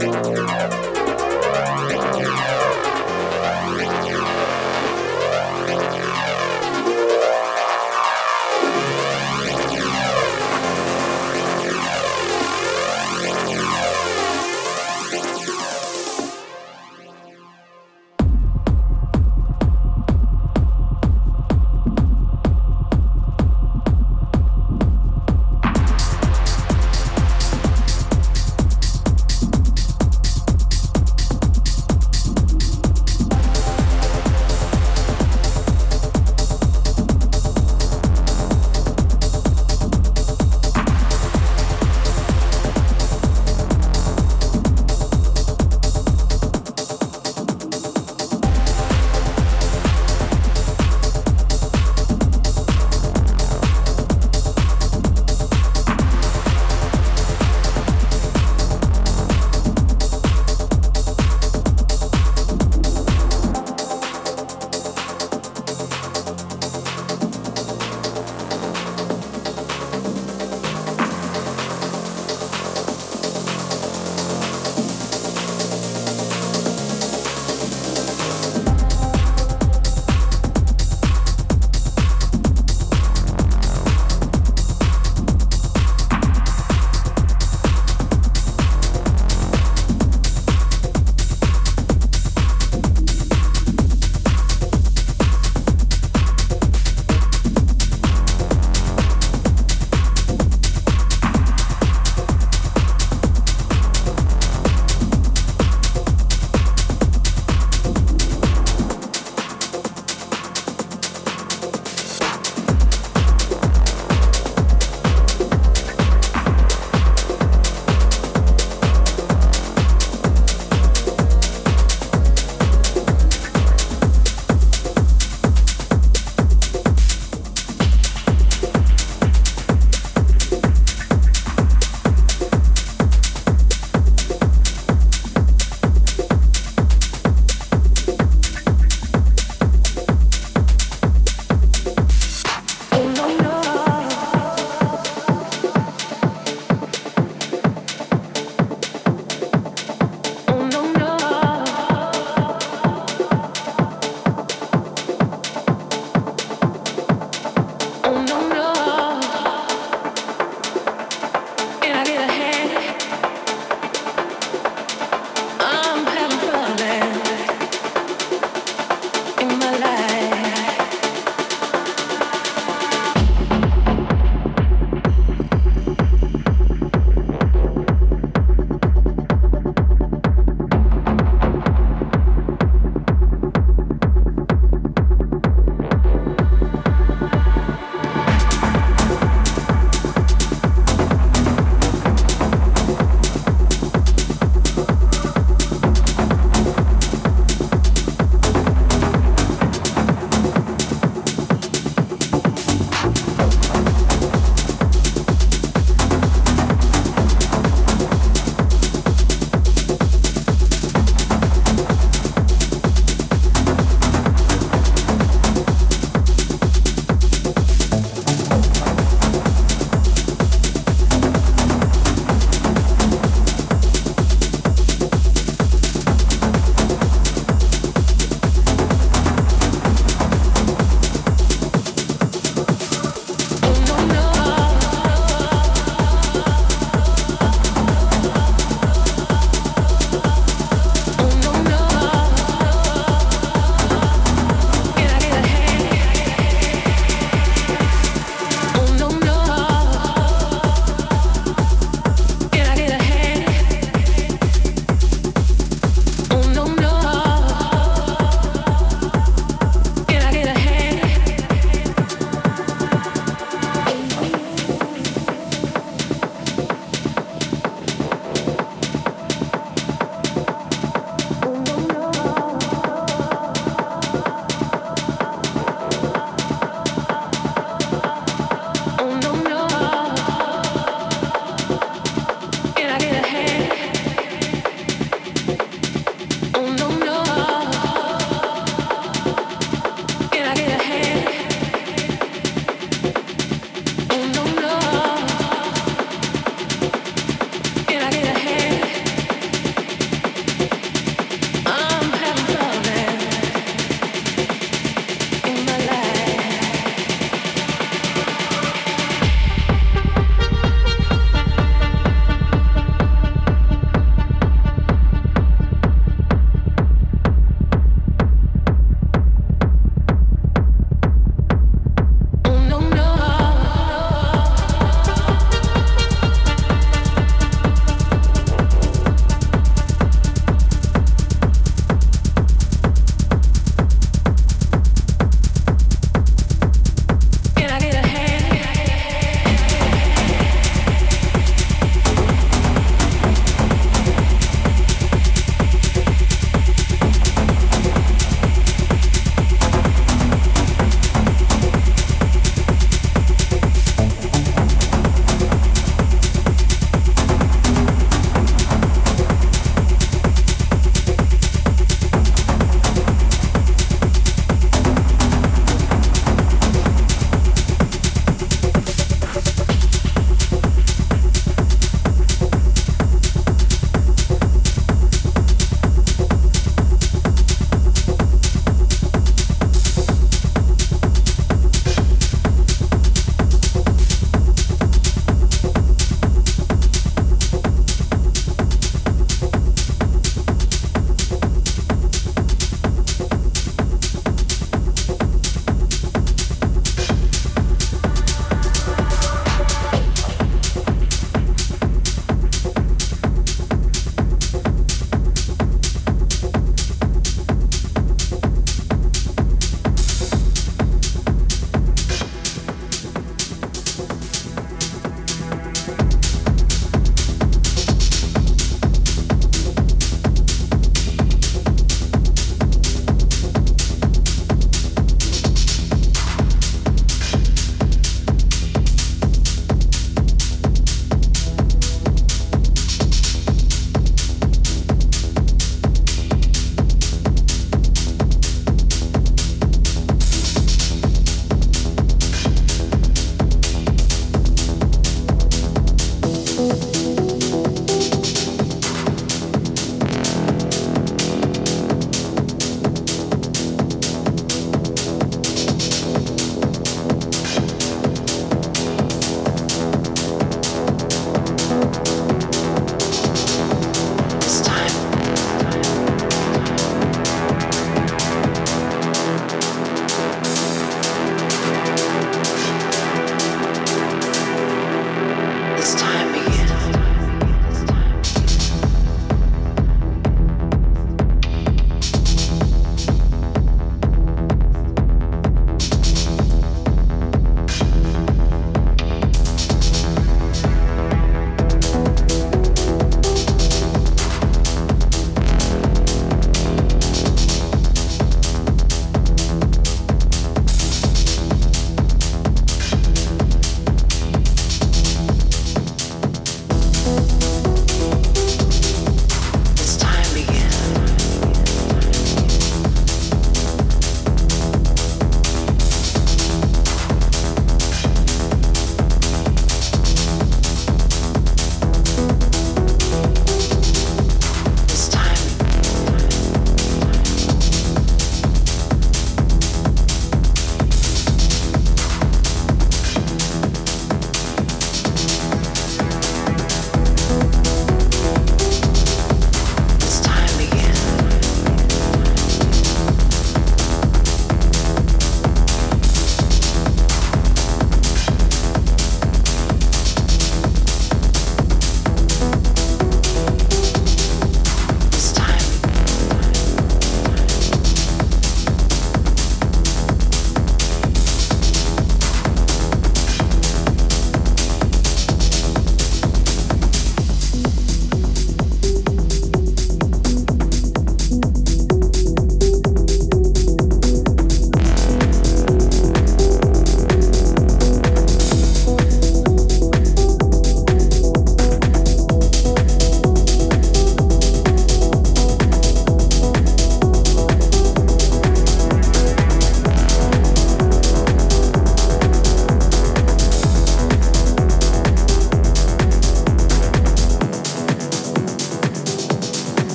Música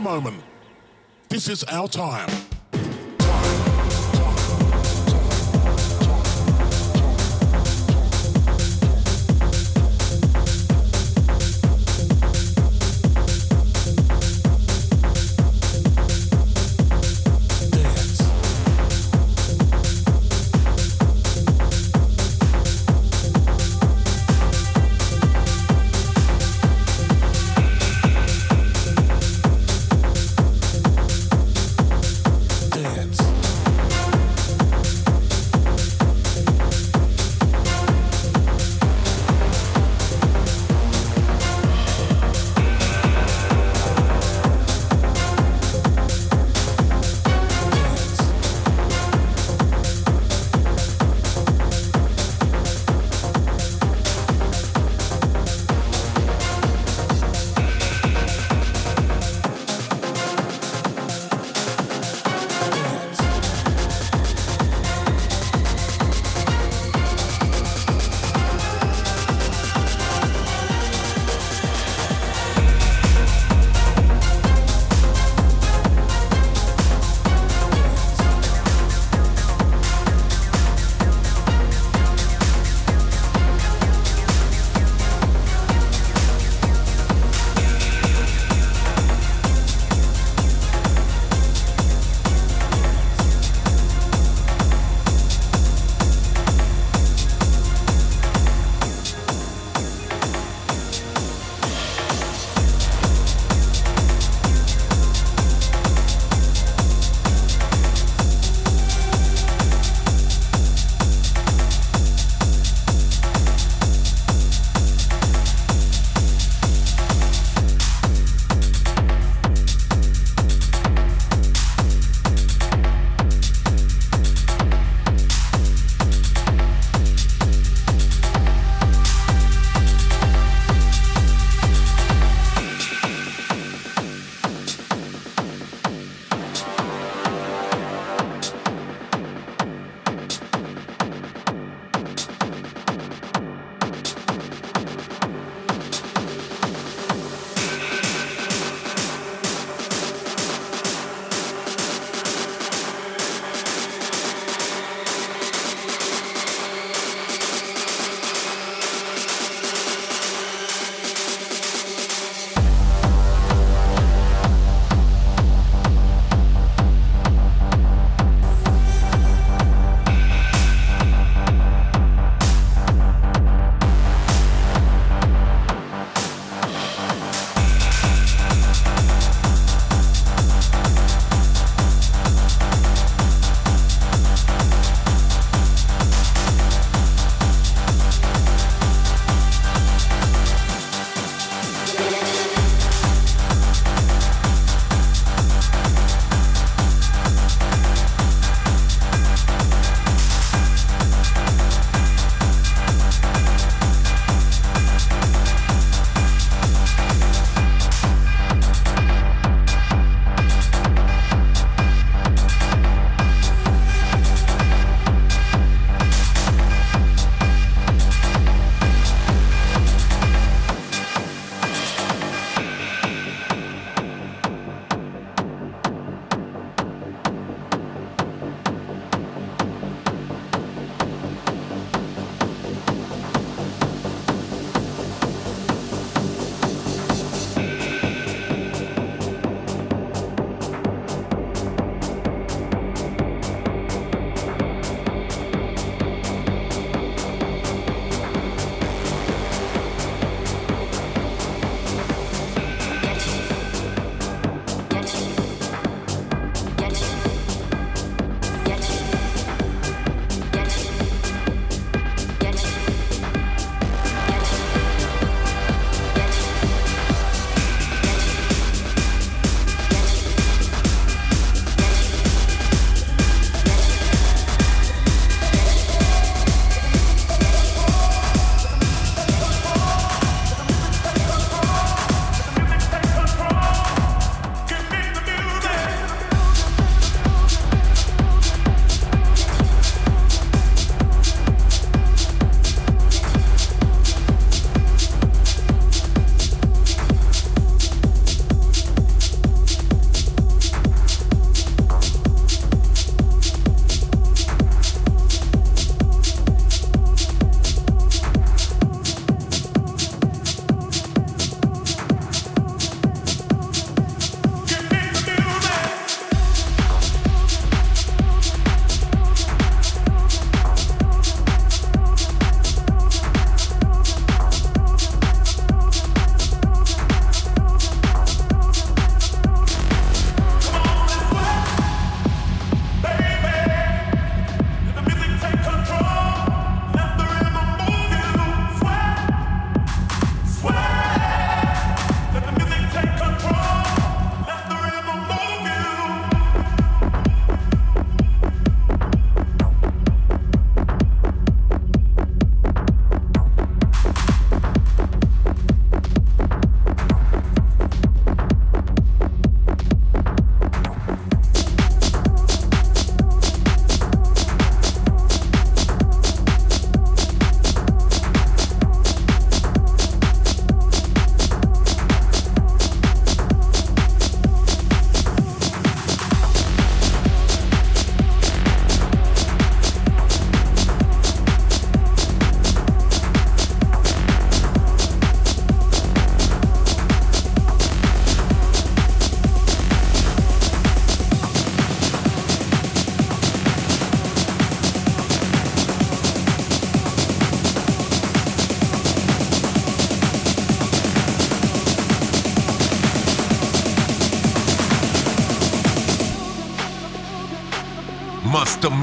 Moment. This is our time.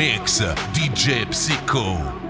Mix, DJ Psycho.